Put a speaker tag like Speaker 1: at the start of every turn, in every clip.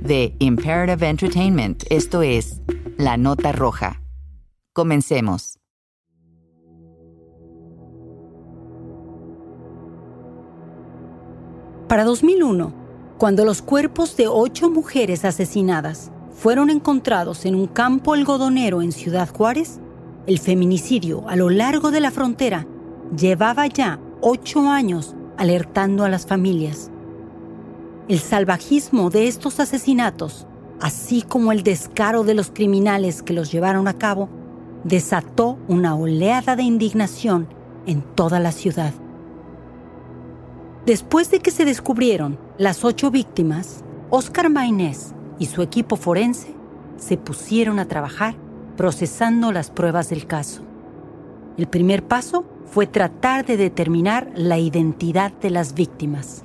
Speaker 1: de Imperative Entertainment, esto es La Nota Roja. Comencemos.
Speaker 2: Para 2001, cuando los cuerpos de ocho mujeres asesinadas fueron encontrados en un campo algodonero en Ciudad Juárez, el feminicidio a lo largo de la frontera llevaba ya ocho años alertando a las familias. El salvajismo de estos asesinatos, así como el descaro de los criminales que los llevaron a cabo, desató una oleada de indignación en toda la ciudad. Después de que se descubrieron las ocho víctimas, Oscar Maynés y su equipo forense se pusieron a trabajar procesando las pruebas del caso. El primer paso fue tratar de determinar la identidad de las víctimas.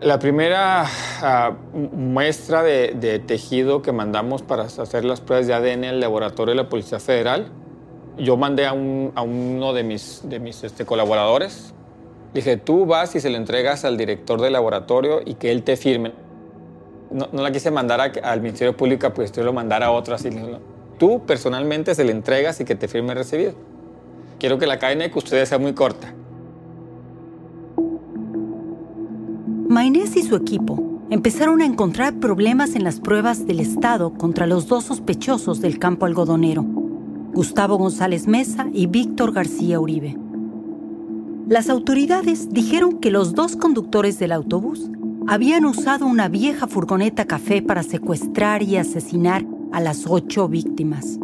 Speaker 3: La primera ah, muestra de, tejido que mandamos para hacer las pruebas de ADN en el laboratorio de la Policía Federal, yo mandé a, uno de mis, de mis este, colaboradores. Dije, tú vas y se lo entregas al director del laboratorio y que él te firme. No, la quise mandar al Ministerio Público, pues yo lo mandara a otro así. Tú personalmente se le entregas y que te firme recibido. Quiero que la cadena de custodia sea muy corta.
Speaker 2: Maynés y su equipo empezaron a encontrar problemas en las pruebas del Estado contra los dos sospechosos del campo algodonero, Gustavo González Mesa y Víctor García Uribe. Las autoridades dijeron que los dos conductores del autobús habían usado una vieja furgoneta café para secuestrar y asesinar a las ocho víctimas.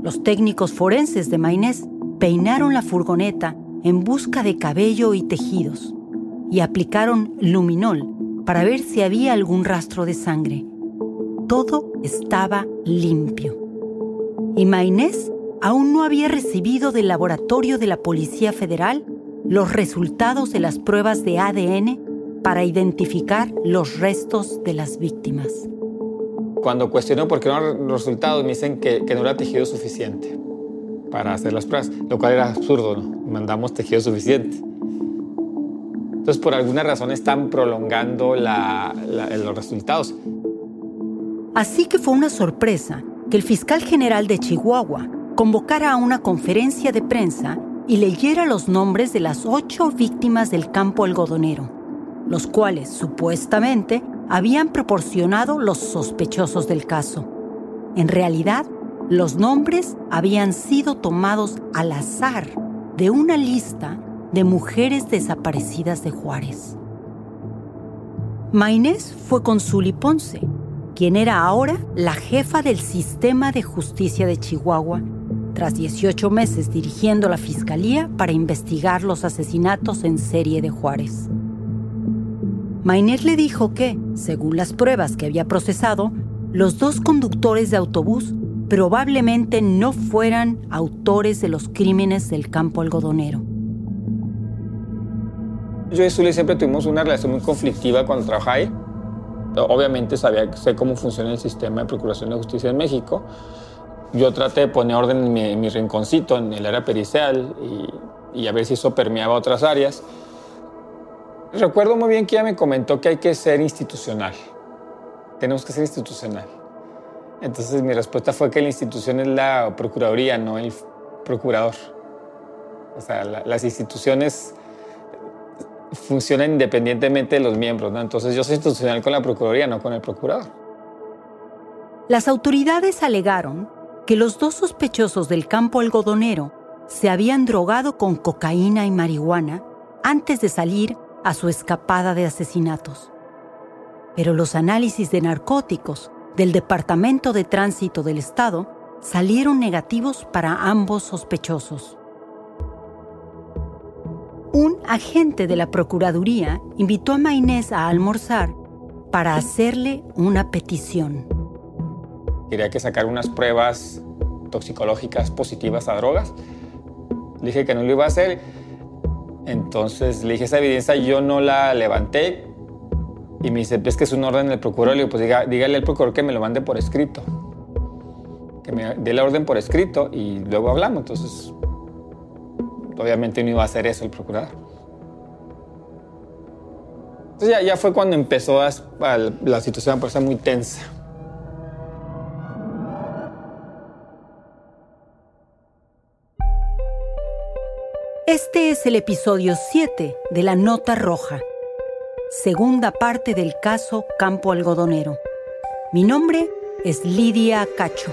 Speaker 2: Los técnicos forenses de Maynés peinaron la furgoneta en busca de cabello y tejidos y aplicaron luminol para ver si había algún rastro de sangre. Todo estaba limpio. Y Maynés aún no había recibido del laboratorio de la Policía Federal los resultados de las pruebas de ADN para identificar los restos de las víctimas.
Speaker 3: Cuando cuestiono por qué no los resultados, me dicen que, no era tejido suficiente para hacer las pruebas, lo cual era absurdo, ¿no? Mandamos tejido suficiente. Entonces, por alguna razón están prolongando los resultados.
Speaker 2: Así que fue una sorpresa que el fiscal general de Chihuahua convocara a una conferencia de prensa y leyera los nombres de las ocho víctimas del campo algodonero, los cuales supuestamente habían proporcionado los sospechosos del caso. En realidad, los nombres habían sido tomados al azar de una lista de mujeres desaparecidas de Juárez. Maynés fue con Zuli Ponce, quien era ahora la jefa del sistema de justicia de Chihuahua, tras 18 meses dirigiendo la fiscalía para investigar los asesinatos en serie de Juárez. Maynés le dijo que, según las pruebas que había procesado, los dos conductores de autobús probablemente no fueran autores de los crímenes del campo algodonero.
Speaker 3: Yo y Zully siempre tuvimos una relación muy conflictiva cuando trabajaba ahí. Obviamente sabía, sé cómo funciona el sistema de procuración de justicia en México. Yo traté de poner orden en mi, rinconcito, en el área pericial, y, a ver si eso permeaba otras áreas. Recuerdo muy bien que ella me comentó que hay que ser institucional. Tenemos que ser institucional. Entonces mi respuesta fue que la institución es la Procuraduría, no el procurador. O sea, las instituciones funciona independientemente de los miembros, ¿no? Entonces yo soy institucional con la Procuraduría, no con el procurador.
Speaker 2: Las autoridades alegaron que los dos sospechosos del campo algodonero se habían drogado con cocaína y marihuana antes de salir a su escapada de asesinatos. Pero los análisis de narcóticos del Departamento de Tránsito del Estado salieron negativos para ambos sospechosos. Un agente de la Procuraduría invitó a Maynés a almorzar para hacerle una petición.
Speaker 3: Quería que sacara unas pruebas toxicológicas positivas a drogas. Le dije que no lo iba a hacer. Entonces le dije, esa evidencia yo no la levanté. Y me dice, es que es un orden del procurador. Le digo, pues dígale al procurador que me lo mande por escrito. Que me dé la orden por escrito y luego hablamos. Entonces, obviamente no iba a hacer eso el procurador. Entonces ya, ya fue cuando empezó la situación a ponerse muy tensa.
Speaker 2: Este es el episodio 7 de La Nota Roja, segunda parte del caso Campo Algodonero. Mi nombre es Lidia Cacho.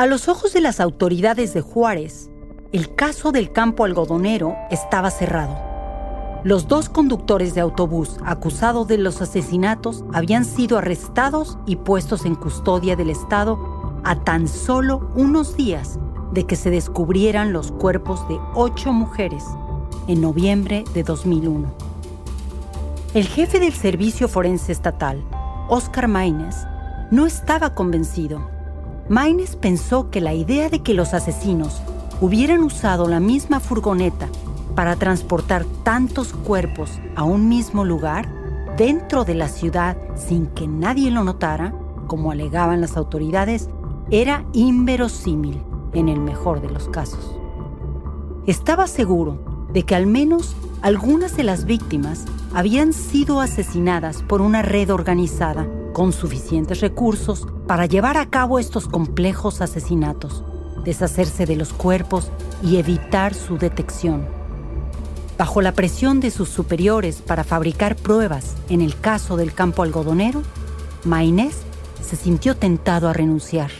Speaker 2: A los ojos de las autoridades de Juárez, el caso del campo algodonero estaba cerrado. Los dos conductores de autobús acusados de los asesinatos habían sido arrestados y puestos en custodia del Estado a tan solo unos días de que se descubrieran los cuerpos de ocho mujeres en noviembre de 2001. El jefe del Servicio Forense Estatal, Oscar Maines, no estaba convencido Maines pensó que la idea de que los asesinos hubieran usado la misma furgoneta para transportar tantos cuerpos a un mismo lugar dentro de la ciudad sin que nadie lo notara, como alegaban las autoridades, era inverosímil en el mejor de los casos. Estaba seguro de que al menos algunas de las víctimas habían sido asesinadas por una red organizada con suficientes recursos para llevar a cabo estos complejos asesinatos, deshacerse de los cuerpos y evitar su detección. Bajo la presión de sus superiores para fabricar pruebas en el caso del campo algodonero, Maynés se sintió tentado a renunciar.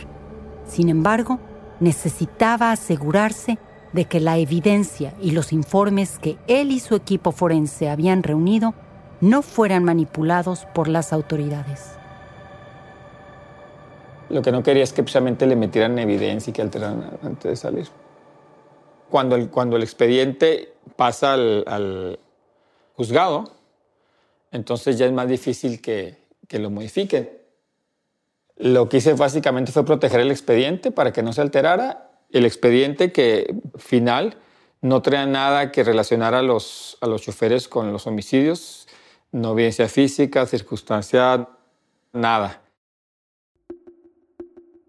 Speaker 2: Sin embargo, necesitaba asegurarse de que la evidencia y los informes que él y su equipo forense habían reunido no fueran manipulados por las autoridades.
Speaker 3: Lo que no quería es que precisamente le metieran evidencia y que alteraran antes de salir. Cuando el, cuando el expediente pasa al, juzgado, entonces ya es más difícil que, que lo modifiquen. Lo que hice básicamente fue proteger el expediente para que no se alterara. El expediente que final no traía nada que relacionara a los, a los choferes con los homicidios, no evidencia física, circunstancial, nada.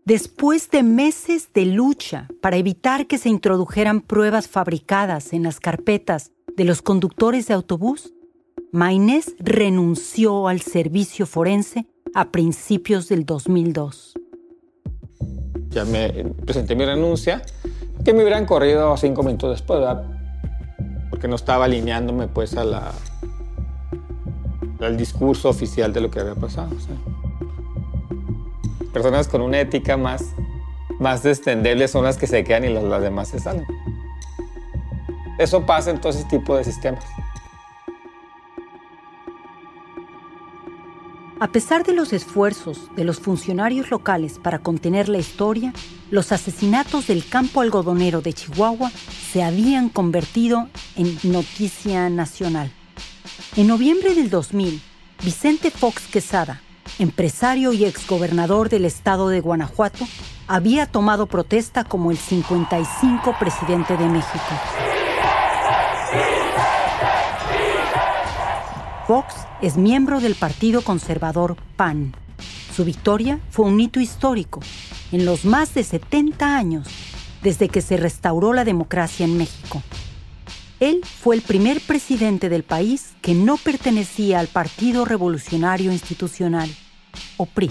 Speaker 2: Después de meses de lucha para evitar que se introdujeran pruebas fabricadas en las carpetas de los conductores de autobús, Maynés renunció al servicio forense a principios del 2002.
Speaker 3: Ya me presenté mi renuncia, que me hubieran corrido cinco minutos después. Porque no estaba alineándome pues al discurso oficial de lo que había pasado. Personas con una ética más, más extendible son las que se quedan y las, las demás se salen. Eso pasa en todo ese tipo de sistemas.
Speaker 2: A pesar de los esfuerzos de los funcionarios locales para contener la historia, los asesinatos del campo algodonero de Chihuahua se habían convertido en noticia nacional. En noviembre del 2000, Vicente Fox Quesada, empresario y exgobernador del estado de Guanajuato, había tomado protesta como el 55 presidente de México. Fox es miembro del Partido Conservador PAN. Su victoria fue un hito histórico en los más de 70 años desde que se restauró la democracia en México. Él fue el primer presidente del país que no pertenecía al Partido Revolucionario Institucional, o PRI.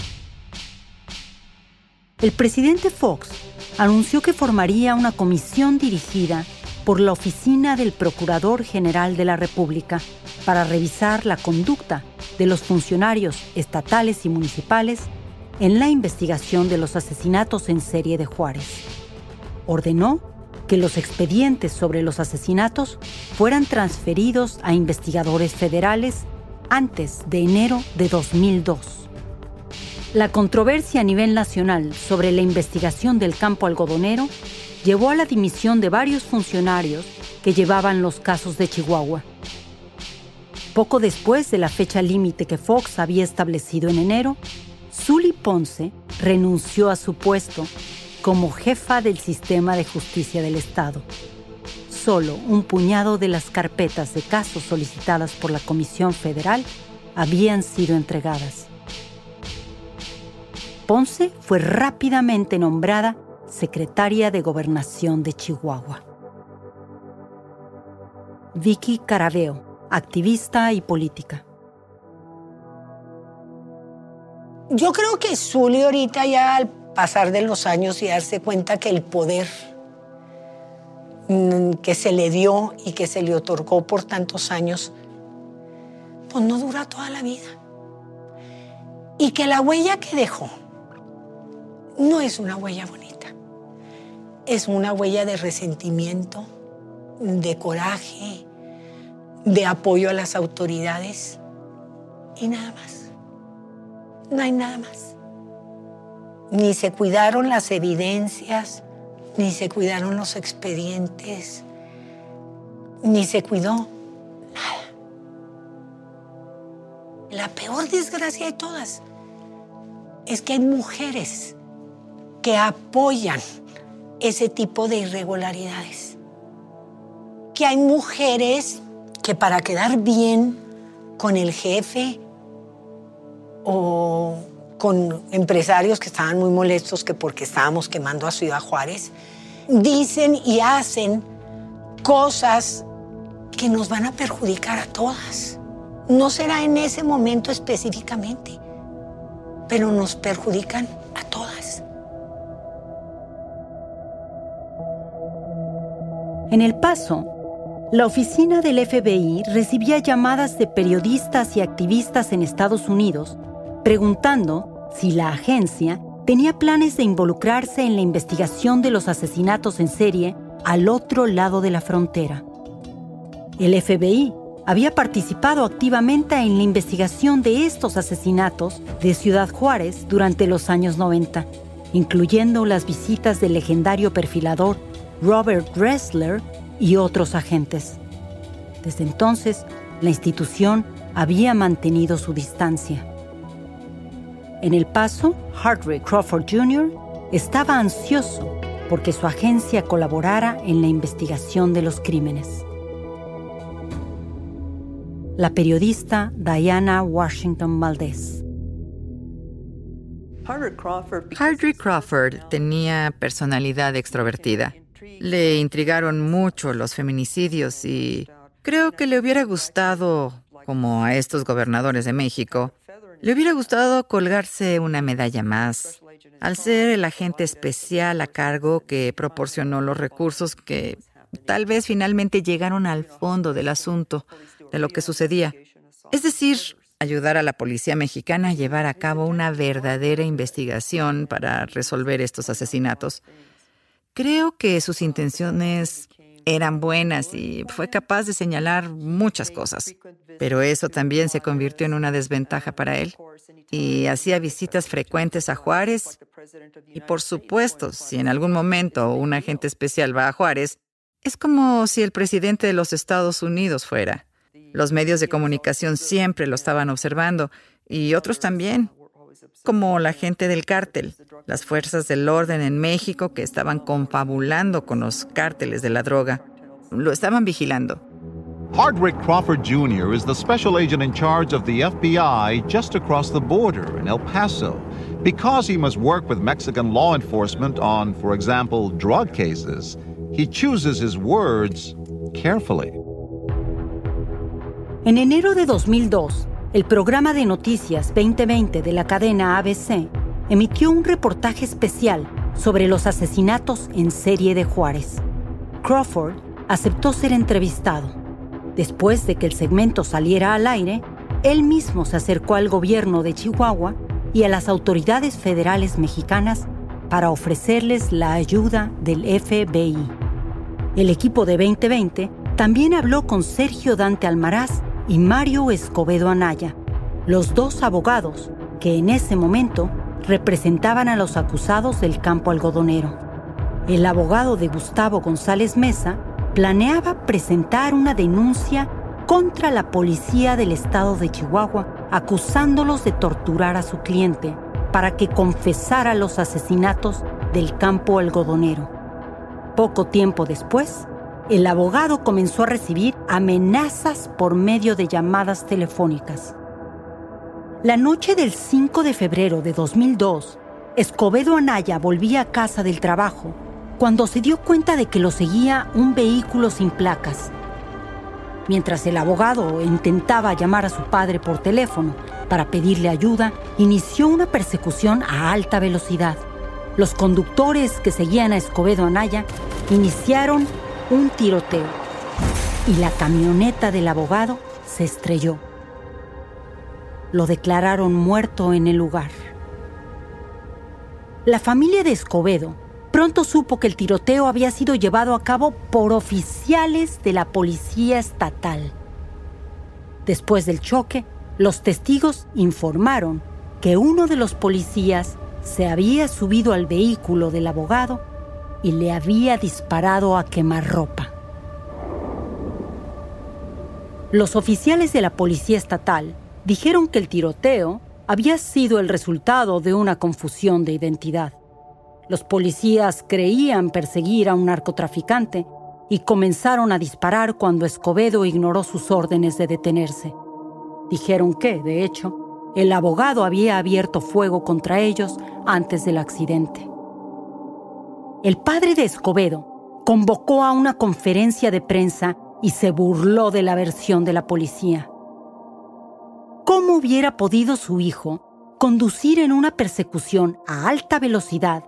Speaker 2: El presidente Fox anunció que formaría una comisión dirigida por la Oficina del Procurador General de la República para revisar la conducta de los funcionarios estatales y municipales en la investigación de los asesinatos en serie de Juárez. Ordenó que los expedientes sobre los asesinatos fueran transferidos a investigadores federales antes de enero de 2002. La controversia a nivel nacional sobre la investigación del campo algodonero llevó a la dimisión de varios funcionarios que llevaban los casos de Chihuahua. Poco después de la fecha límite que Fox había establecido en enero, Zully Ponce renunció a su puesto como jefa del sistema de justicia del Estado. Solo un puñado de las carpetas de casos solicitadas por la Comisión Federal habían sido entregadas. Ponce fue rápidamente nombrada secretaria de Gobernación de Chihuahua. Vicky Caraveo, activista y política.
Speaker 4: Yo creo que Zully ahorita ya al pasar de los años y darse cuenta que el poder mm, que se le dio y que se le otorgó por tantos años, pues no dura toda la vida. Y que la huella que dejó no es una huella bonita es una huella de resentimiento, de coraje, de apoyo a las autoridades y nada más. No hay nada más. Ni se cuidaron las evidencias, ni se cuidaron los expedientes, ni se cuidó nada. La peor desgracia de todas es que hay mujeres que apoyan ese tipo de irregularidades. Que hay mujeres que para quedar bien con el jefe o con empresarios que estaban muy molestos que porque estábamos quemando a Ciudad Juárez, dicen y hacen cosas que nos van a perjudicar a todas. No será en ese momento específicamente, pero nos perjudican a todas.
Speaker 2: En El Paso, la oficina del FBI recibía llamadas de periodistas y activistas en Estados Unidos preguntando si la agencia tenía planes de involucrarse en la investigación de los asesinatos en serie al otro lado de la frontera. El FBI había participado activamente en la investigación de estos asesinatos de Ciudad Juárez durante los años 90, incluyendo las visitas del legendario perfilador Robert Dressler y otros agentes. Desde entonces, la institución había mantenido su distancia. En El Paso, Hartley Crawford Jr. estaba ansioso porque su agencia colaborara en la investigación de los crímenes. La periodista Diana Washington Valdez.
Speaker 1: Hartley Crawford tenía personalidad extrovertida. Le intrigaron mucho los feminicidios y creo que le hubiera gustado, como a estos gobernadores de México, le hubiera gustado colgarse una medalla más al ser el agente especial a cargo que proporcionó los recursos que tal vez finalmente llegaron al fondo del asunto de lo que sucedía. Es decir, ayudar a la policía mexicana a llevar a cabo una verdadera investigación para resolver estos asesinatos. Creo que sus intenciones eran buenas y fue capaz de señalar muchas cosas, pero eso también se convirtió en una desventaja para él. Y hacía visitas frecuentes a Juárez y por supuesto, si en algún momento un agente especial va a Juárez, es como si el presidente de los Estados Unidos fuera. Los medios de comunicación siempre lo estaban observando y otros también, como la gente del cártel, las fuerzas del orden en México que estaban confabulando con los cárteles de la droga. Lo estaban vigilando.
Speaker 5: Hardwick Crawford Jr. is the special agent in charge of the FBI just across the border in El Paso. Because he must work with Mexican law enforcement on, for example, drug cases, he chooses his words carefully.
Speaker 2: En enero de 2002, el programa de noticias 2020 de la cadena ABC emitió un reportaje especial sobre los asesinatos en serie de Juárez. Crawford aceptó ser entrevistado. Después de que el segmento saliera al aire, él mismo se acercó al gobierno de Chihuahua y a las autoridades federales mexicanas para ofrecerles la ayuda del FBI. El equipo de 2020 también habló con Sergio Dante Almaraz y Mario Escobedo Anaya, los dos abogados que en ese momento representaban a los acusados del campo algodonero. El abogado de Gustavo González Mesa planeaba presentar una denuncia contra la policía del estado de Chihuahua acusándolos de torturar a su cliente para que confesara los asesinatos del campo algodonero. Poco tiempo después, el abogado comenzó a recibir amenazas por medio de llamadas telefónicas. La noche del 5 de febrero de 2002, Escobedo Anaya volvía a casa del trabajo cuando se dio cuenta de que lo seguía un vehículo sin placas. Mientras el abogado intentaba llamar a su padre por teléfono para pedirle ayuda, inició una persecución a alta velocidad. Los conductores que seguían a Escobedo Anaya iniciaron un tiroteo y la camioneta del abogado se estrelló. Lo declararon muerto en el lugar. La familia de Escobedo pronto supo que el tiroteo había sido llevado a cabo por oficiales de la policía estatal. Después del choque, los testigos informaron que uno de los policías se había subido al vehículo del abogado y le había disparado a quemarropa. Los oficiales de la policía estatal dijeron que el tiroteo había sido el resultado de una confusión de identidad. Los policías creían perseguir a un narcotraficante y comenzaron a disparar cuando Escobedo ignoró sus órdenes de detenerse. Dijeron que, de hecho, el abogado había abierto fuego contra ellos antes del accidente. El padre de Escobedo convocó a una conferencia de prensa y se burló de la versión de la policía. ¿Cómo hubiera podido su hijo conducir en una persecución a alta velocidad,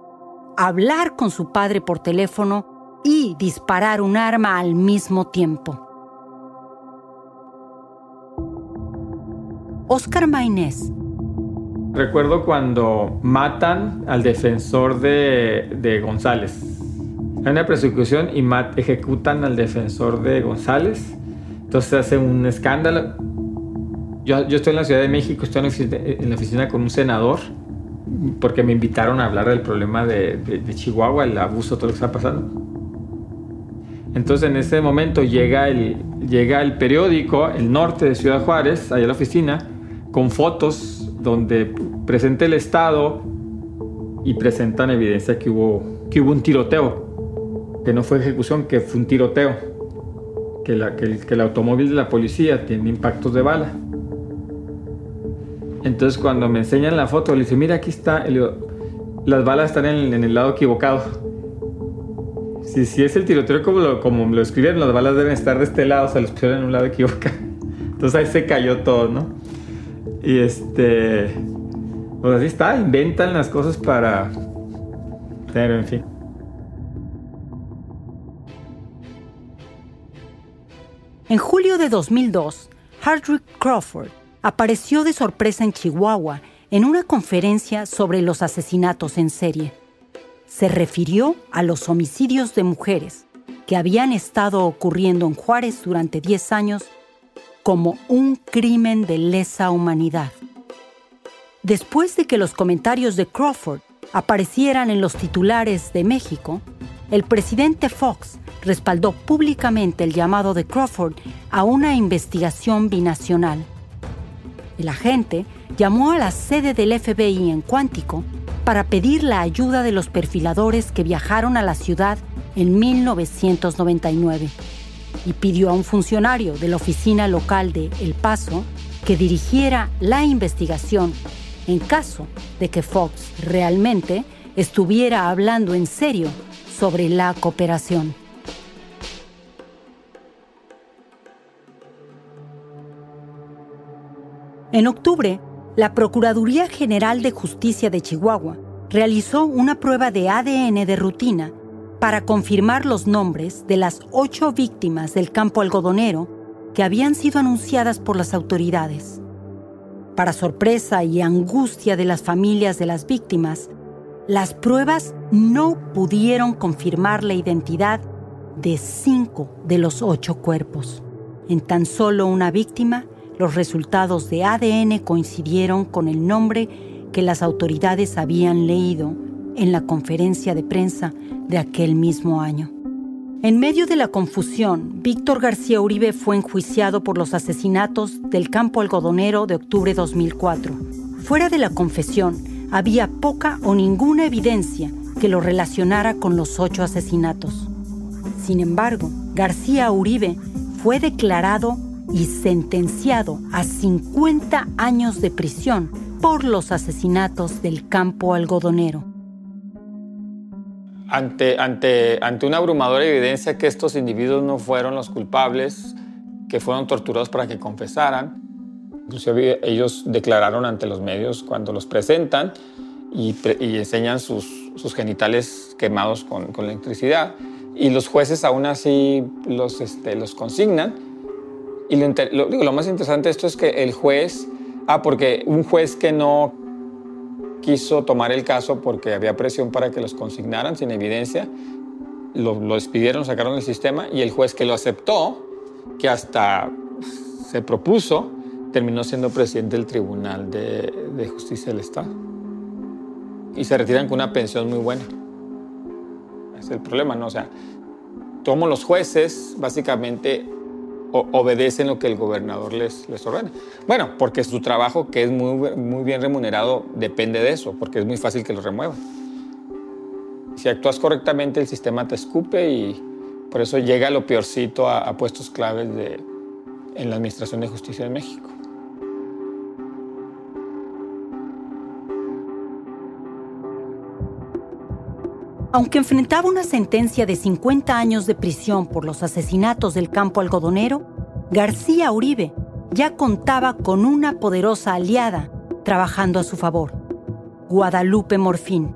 Speaker 2: hablar con su padre por teléfono y disparar un arma al mismo tiempo? Oscar Maynés
Speaker 3: Recuerdo cuando matan al defensor de, González. Hay una persecución y ejecutan al defensor de González. Entonces hace un escándalo. Yo, estoy en la Ciudad de México, estoy en la, oficina, con un senador, porque me invitaron a hablar del problema de, Chihuahua, el abuso, todo lo que está pasando. Entonces en ese momento llega el, llega el periódico, El Norte de Ciudad Juárez, allá a la oficina, con fotos donde presenta el Estado y presentan evidencia que hubo, que hubo un tiroteo, que no fue ejecución, que fue un tiroteo, que, la, que, el, automóvil de la policía tiene impactos de bala. Entonces cuando me enseñan la foto, le dice, mira, aquí está, las balas están en, el lado equivocado. Si, si es el tiroteo como lo, como lo escribieron, las balas deben estar de este lado, o sea, los pusieron en un lado equivocado. Entonces ahí se cayó todo, ¿no? Y este. Pues así está, inventan las cosas para... Pero en fin.
Speaker 2: En julio de 2002, Hardwick Crawford apareció de sorpresa en Chihuahua en una conferencia sobre los asesinatos en serie. Se refirió a los homicidios de mujeres que habían estado ocurriendo en Juárez durante 10 años como un crimen de lesa humanidad. Después de que los comentarios de Crawford aparecieran en los titulares de México, el presidente Fox respaldó públicamente el llamado de Crawford a una investigación binacional. El agente llamó a la sede del FBI en Cuántico para pedir la ayuda de los perfiladores que viajaron a la ciudad en 1999 y pidió a un funcionario de la oficina local de El Paso que dirigiera la investigación en caso de que Fox realmente estuviera hablando en serio sobre la cooperación. En octubre, la Procuraduría General de Justicia de Chihuahua realizó una prueba de ADN de rutina para confirmar los nombres de las ocho víctimas del campo algodonero que habían sido anunciadas por las autoridades. Para sorpresa y angustia de las familias de las víctimas, las pruebas no pudieron confirmar la identidad de cinco de los ocho cuerpos. En tan solo una víctima, los resultados de ADN coincidieron con el nombre que las autoridades habían leído en la conferencia de prensa de aquel mismo año. En medio de la confusión, Víctor García Uribe fue enjuiciado por los asesinatos del campo algodonero de octubre de 2004. Fuera de la confesión, había poca o ninguna evidencia que lo relacionara con los ocho asesinatos. Sin embargo, García Uribe fue declarado y sentenciado a 50 años de prisión por los asesinatos del campo algodonero.
Speaker 3: Ante, ante, ante una abrumadora evidencia que estos individuos no fueron los culpables, que fueron torturados para que confesaran, Inclusive ellos declararon ante los medios cuando los presentan y, enseñan sus, genitales quemados con, con, electricidad. Y los jueces aún así los, este, los consignan. Y lo, digo, lo más interesante de esto es que el juez, ah, porque un juez que no quiso tomar el caso porque había presión para que los consignaran sin evidencia, lo, despidieron, sacaron del sistema y el juez que lo aceptó, que hasta se propuso, terminó siendo presidente del Tribunal de, Justicia del Estado. Y se retiran con una pensión muy buena. Es el problema, ¿no? O sea, todos los jueces básicamente obedecen lo que el gobernador les, les ordena. Bueno, porque su trabajo, que es muy, muy bien remunerado, depende de eso, porque es muy fácil que lo remuevan. Si actúas correctamente, el sistema te escupe y por eso llega lo peorcito a, puestos claves de, en la Administración de Justicia de México.
Speaker 2: Aunque enfrentaba una sentencia de 50 años de prisión por los asesinatos del campo algodonero, García Uribe ya contaba con una poderosa aliada trabajando a su favor, Guadalupe Morfín,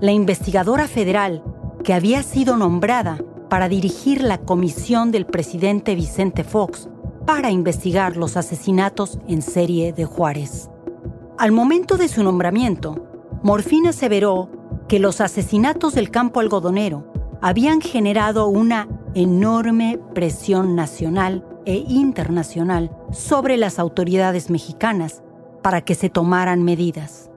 Speaker 2: la investigadora federal que había sido nombrada para dirigir la comisión del presidente Vicente Fox para investigar los asesinatos en serie de Juárez. Al momento de su nombramiento, Morfín aseveró que los asesinatos del campo algodonero habían generado una enorme presión nacional e internacional sobre las autoridades mexicanas para que se tomaran medidas.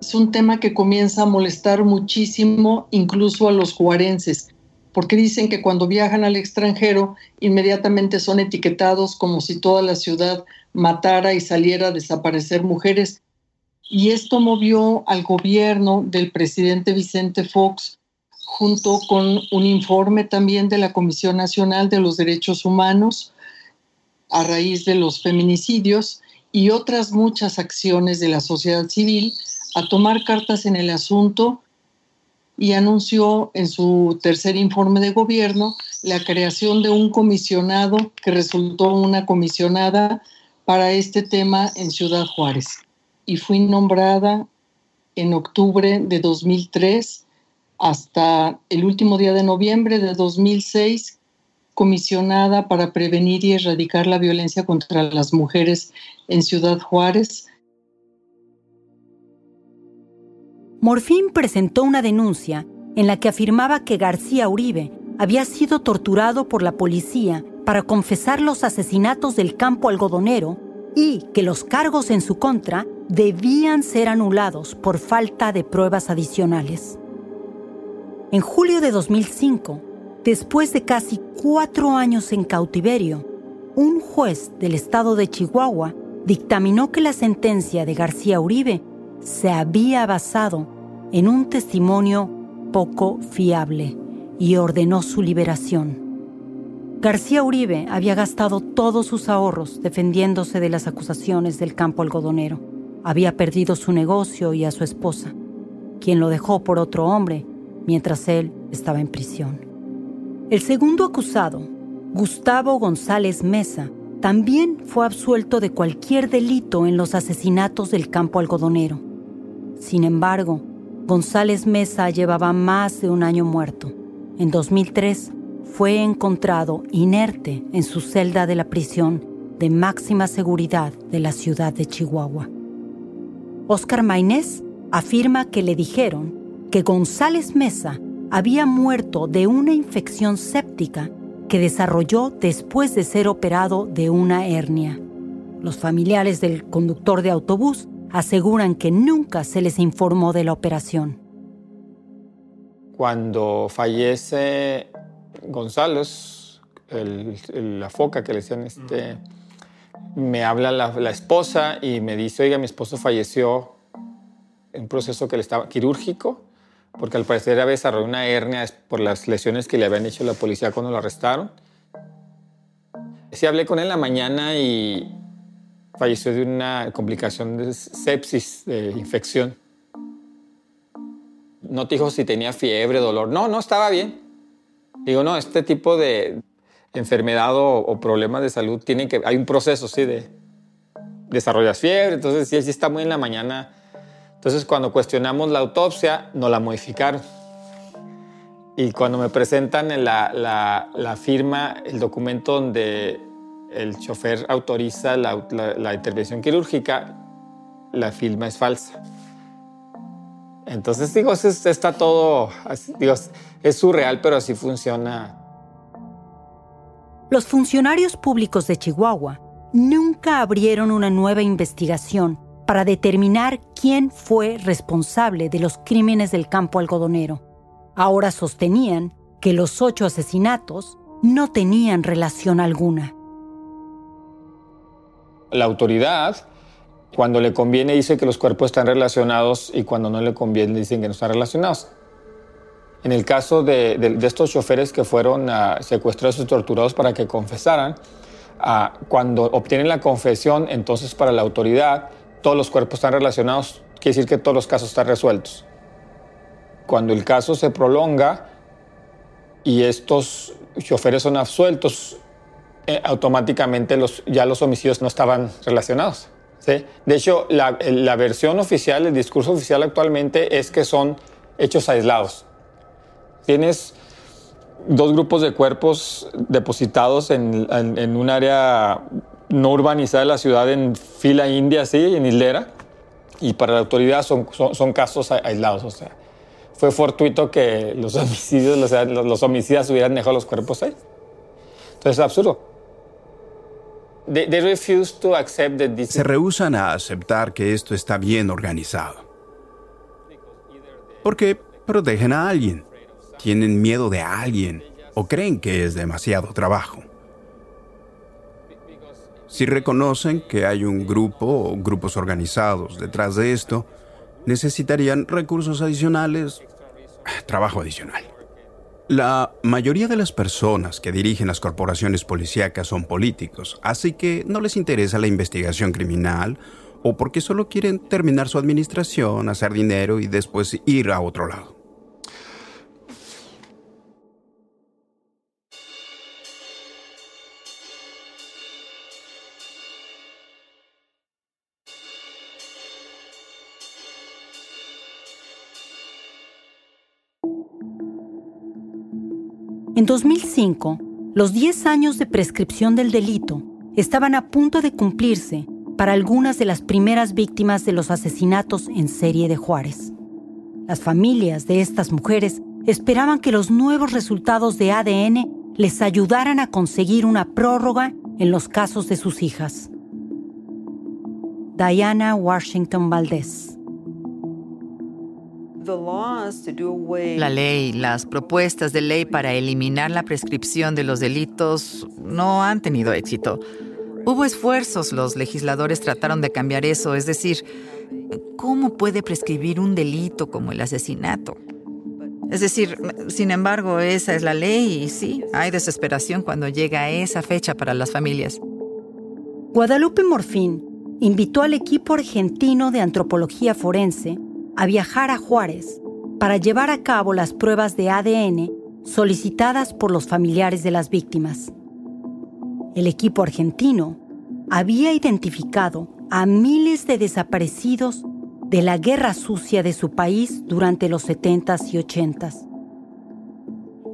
Speaker 6: Es un tema que comienza a molestar muchísimo incluso a los juarenses, porque dicen que cuando viajan al extranjero inmediatamente son etiquetados como si toda la ciudad matara y saliera a desaparecer mujeres y esto movió al gobierno del presidente Vicente Fox junto con un informe también de la Comisión Nacional de los Derechos Humanos a raíz de los feminicidios y otras muchas acciones de la sociedad civil a tomar cartas en el asunto y anunció en su tercer informe de gobierno la creación de un comisionado que resultó una comisionada para este tema en Ciudad Juárez. Y fui nombrada en octubre de 2003 hasta el último día de noviembre de 2006 comisionada para prevenir y erradicar la violencia contra las mujeres en Ciudad Juárez.
Speaker 2: Morfín presentó una denuncia en la que afirmaba que García Uribe había sido torturado por la policía para confesar los asesinatos del campo algodonero y que los cargos en su contra debían ser anulados por falta de pruebas adicionales. En julio de 2005, después de casi cuatro años en cautiverio, un juez del estado de Chihuahua dictaminó que la sentencia de García Uribe se había basado en un testimonio poco fiable y ordenó su liberación. García Uribe había gastado todos sus ahorros defendiéndose de las acusaciones del campo algodonero. Había perdido su negocio y a su esposa, quien lo dejó por otro hombre mientras él estaba en prisión. El segundo acusado, Gustavo González Mesa, también fue absuelto de cualquier delito en los asesinatos del campo algodonero. Sin embargo, González Mesa llevaba más de un año muerto. En 2003 fue encontrado inerte en su celda de la prisión de máxima seguridad de la ciudad de Chihuahua. Oscar Maynés afirma que le dijeron que González Mesa había muerto de una infección séptica que desarrolló después de ser operado de una hernia. Los familiares del conductor de autobús aseguran que nunca se les informó de la operación.
Speaker 3: Cuando fallece González, la foca que le decían, este, me habla la, esposa y me dice, oiga, mi esposo falleció en un proceso que le estaba quirúrgico, porque al parecer había desarrollado una hernia por las lesiones que le habían hecho la policía cuando lo arrestaron. Sí hablé con él en la mañana y falleció de una complicación de sepsis, de infección. No te dijo si tenía fiebre, dolor. No, no, estaba bien. Digo, no, este tipo de enfermedad o, problemas de salud tienen que... Hay un proceso, sí, de desarrollar fiebre, entonces él sí está muy en la mañana. Entonces cuando cuestionamos la autopsia, no la modificaron. Y cuando me presentan la, la, la firma, el documento donde el chofer autoriza la, la, intervención quirúrgica, la firma es falsa. Entonces, digo, está todo, digo, es surreal, pero así funciona.
Speaker 2: Los funcionarios públicos de Chihuahua nunca abrieron una nueva investigación para determinar quién fue responsable de los crímenes del campo algodonero. Ahora sostenían que los ocho asesinatos no tenían relación alguna.
Speaker 3: La autoridad cuando le conviene dice que los cuerpos están relacionados y cuando no le conviene dicen que no están relacionados. En el caso de, estos choferes que fueron ah, secuestrados y torturados para que confesaran, ah, cuando obtienen la confesión, entonces para la autoridad todos los cuerpos están relacionados, quiere decir que todos los casos están resueltos. Cuando el caso se prolonga y estos choferes son absueltos, eh, automáticamente los, ya los homicidios no estaban relacionados. De hecho, la, versión oficial, el discurso oficial actualmente es que son hechos aislados. Tienes dos grupos de cuerpos depositados en, un área no urbanizada de la ciudad, en fila india, sí, en hilera, y para la autoridad son, son, casos aislados. O sea, fue fortuito que los homicidios, los, los homicidas hubieran dejado los cuerpos ahí. Entonces es absurdo.
Speaker 7: Se rehusan a aceptar que esto está bien organizado. Porque protegen a alguien, tienen miedo de alguien o creen que es demasiado trabajo. Si reconocen que hay un grupo o grupos organizados detrás de esto, necesitarían recursos adicionales, trabajo adicional. La mayoría de las personas que dirigen las corporaciones policíacas son políticos, así que no les interesa la investigación criminal o porque solo quieren terminar su administración, hacer dinero y después ir a otro lado.
Speaker 2: En 2005, los 10 años de prescripción del delito estaban a punto de cumplirse para algunas de las primeras víctimas de los asesinatos en serie de Juárez. Las familias de estas mujeres esperaban que los nuevos resultados de ADN les ayudaran a conseguir una prórroga en los casos de sus hijas. Diana Washington Valdez.
Speaker 1: La ley, las propuestas de ley para eliminar la prescripción de los delitos no han tenido éxito. Hubo esfuerzos, los legisladores trataron de cambiar eso, es decir, ¿cómo puede prescribir un delito como el asesinato? Es decir, sin embargo, esa es la ley y sí, hay desesperación cuando llega esa fecha para las familias.
Speaker 2: Guadalupe Morfín invitó al equipo argentino de antropología forense a viajar a Juárez para llevar a cabo las pruebas de ADN solicitadas por los familiares de las víctimas el equipo argentino había identificado a miles de desaparecidos de la guerra sucia de su país durante los 70s y 80s.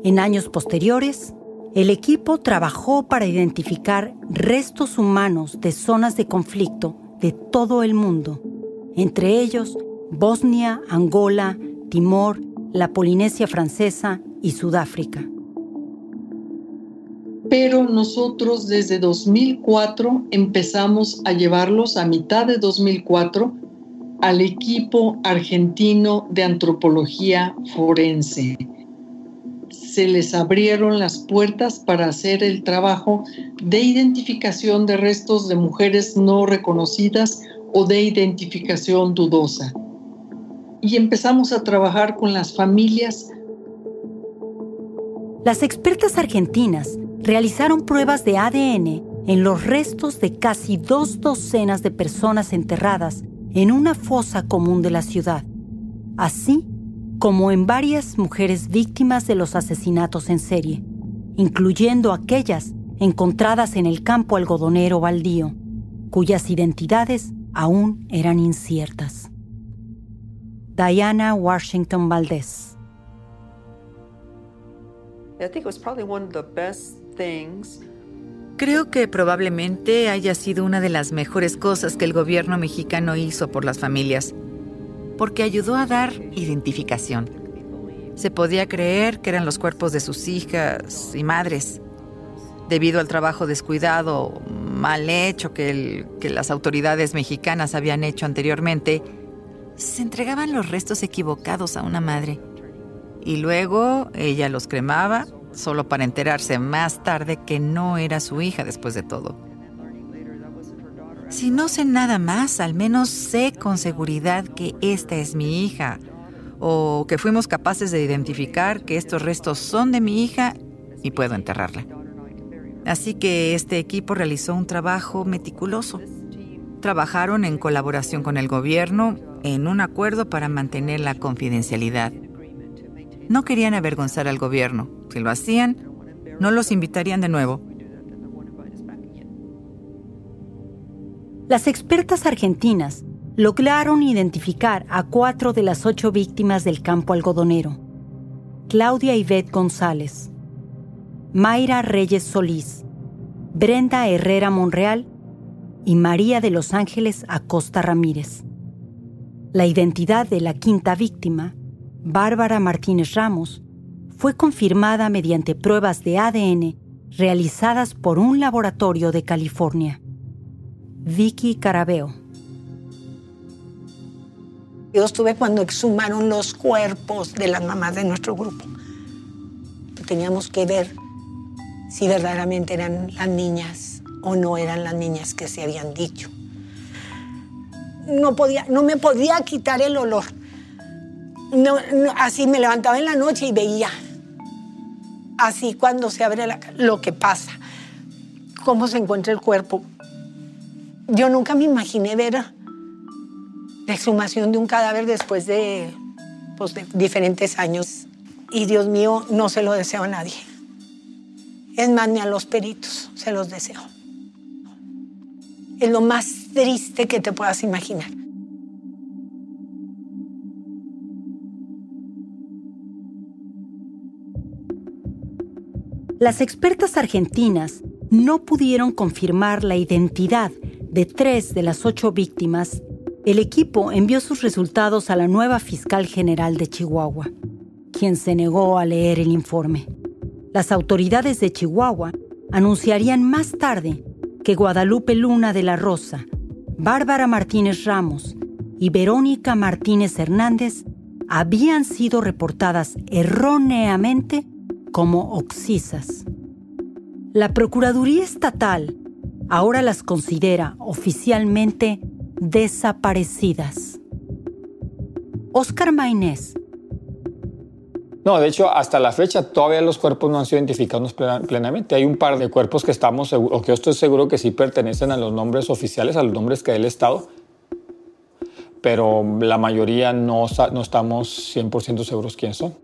Speaker 2: En años posteriores, el equipo trabajó para identificar restos humanos de zonas de conflicto de todo el mundo, entre ellos Bosnia, Angola, Timor, la Polinesia Francesa y Sudáfrica
Speaker 6: pero nosotros desde 2004 empezamos a llevarlos a mitad de 2004 al equipo argentino de antropología forense. Se les abrieron las puertas para hacer el trabajo de identificación de restos de mujeres no reconocidas o de identificación dudosa. Y empezamos a trabajar con las familias.
Speaker 2: Las expertas argentinas realizaron pruebas de ADN en los restos de casi dos docenas de personas enterradas en una fosa común de la ciudad, así como en varias mujeres víctimas de los asesinatos en serie, incluyendo aquellas encontradas en el campo algodonero baldío, cuyas identidades aún eran inciertas. Diana Washington Valdez.
Speaker 1: Creo que probablemente haya sido una de las mejores cosas que el gobierno mexicano hizo por las familias, porque ayudó a dar identificación. Se podía creer que eran los cuerpos de sus hijas y madres. Debido al trabajo descuidado, mal hecho que, que las autoridades mexicanas habían hecho anteriormente, se entregaban los restos equivocados a una madre. Y luego ella los cremaba solo para enterarse más tarde que no era su hija después de todo. Si no sé nada más, al menos sé con seguridad que esta es mi hija, o que fuimos capaces de identificar que estos restos son de mi hija y puedo enterrarla. Así que este equipo realizó un trabajo meticuloso. Trabajaron en colaboración con el gobierno en un acuerdo para mantener la confidencialidad. No querían avergonzar al gobierno. Si lo hacían, no los invitarían de nuevo.
Speaker 2: Las expertas argentinas lograron identificar a cuatro de las ocho víctimas del campo algodonero. Claudia Ivette González, Mayra Reyes Solís, Brenda Herrera Monreal y María de Los Ángeles Acosta Ramírez. La identidad de la quinta víctima Bárbara Martínez Ramos, fue confirmada mediante pruebas de ADN realizadas por un laboratorio de California. Vicky Carabeo.
Speaker 4: Yo estuve cuando exhumaron los cuerpos de las mamás de nuestro grupo. Teníamos que ver si verdaderamente eran las niñas o no eran las niñas que se habían dicho. No, podía, no me podía quitar el olor así me levantaba en la noche y veía. Así cuando se abre lo que pasa, cómo se encuentra el cuerpo. Yo nunca me imaginé ver la exhumación de un cadáver después de, pues, de diferentes años. Y Dios mío, no se lo deseo a nadie. Es más, ni a los peritos se los deseo. Es lo más triste que te puedas imaginar.
Speaker 2: las expertas argentinas no pudieron confirmar la identidad de tres de las ocho víctimas, el equipo envió sus resultados a la nueva fiscal general de Chihuahua, quien se negó a leer el informe. Las autoridades de Chihuahua anunciarían más tarde que Guadalupe Luna de la Rosa, Bárbara Martínez Ramos y Verónica Martínez Hernández habían sido reportadas erróneamente como oxisas. La Procuraduría Estatal ahora las considera oficialmente desaparecidas. Oscar Maynés.
Speaker 3: No, de hecho, hasta la fecha todavía los cuerpos no han sido identificados plenamente. Hay un par de cuerpos que estamos o que yo estoy seguro que sí pertenecen a los nombres oficiales, a los nombres que ha el Estado, pero la mayoría no, no estamos 100% seguros quién son.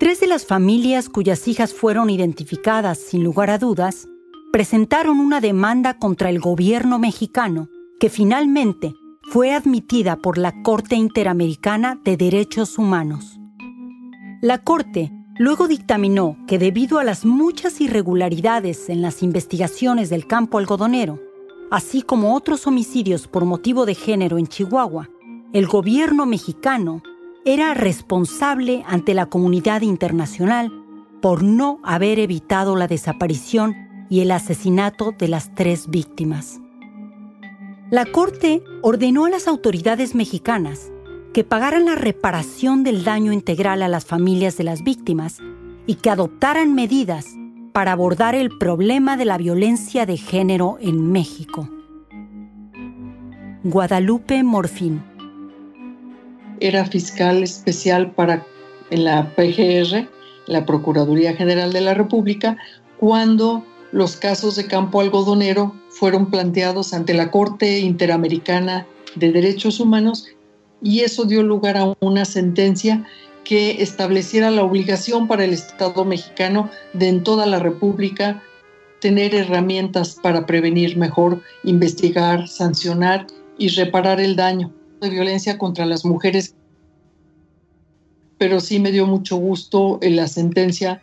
Speaker 2: Tres de las familias cuyas hijas fueron identificadas sin lugar a dudas presentaron una demanda contra el gobierno mexicano que finalmente fue admitida por la Corte Interamericana de Derechos Humanos. La Corte luego dictaminó que debido a las muchas irregularidades en las investigaciones del campo algodonero, así como otros homicidios por motivo de género en Chihuahua, el gobierno mexicano era responsable ante la comunidad internacional por no haber evitado la desaparición y el asesinato de las tres víctimas. La Corte ordenó a las autoridades mexicanas que pagaran la reparación del daño integral a las familias de las víctimas y que adoptaran medidas para abordar el problema de la violencia de género en México. Guadalupe Morfín
Speaker 6: era fiscal especial para en la PGR, la Procuraduría General de la República, cuando los casos de campo algodonero fueron planteados ante la Corte Interamericana de Derechos Humanos y eso dio lugar a una sentencia que estableciera la obligación para el Estado mexicano de en toda la República tener herramientas para prevenir mejor, investigar, sancionar y reparar el daño de violencia contra las mujeres, pero sí me dio mucho gusto la sentencia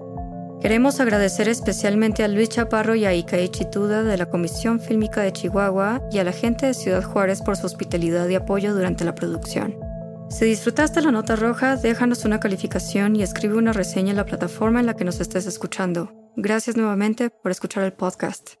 Speaker 8: Queremos agradecer especialmente a Luis Chaparro y a Ikae Chituda de la Comisión Fílmica de Chihuahua y a la gente de Ciudad Juárez por su hospitalidad y apoyo durante la producción. Si disfrutaste la nota roja, déjanos una calificación y escribe una reseña en la plataforma en la que nos estés escuchando. Gracias nuevamente por escuchar el podcast.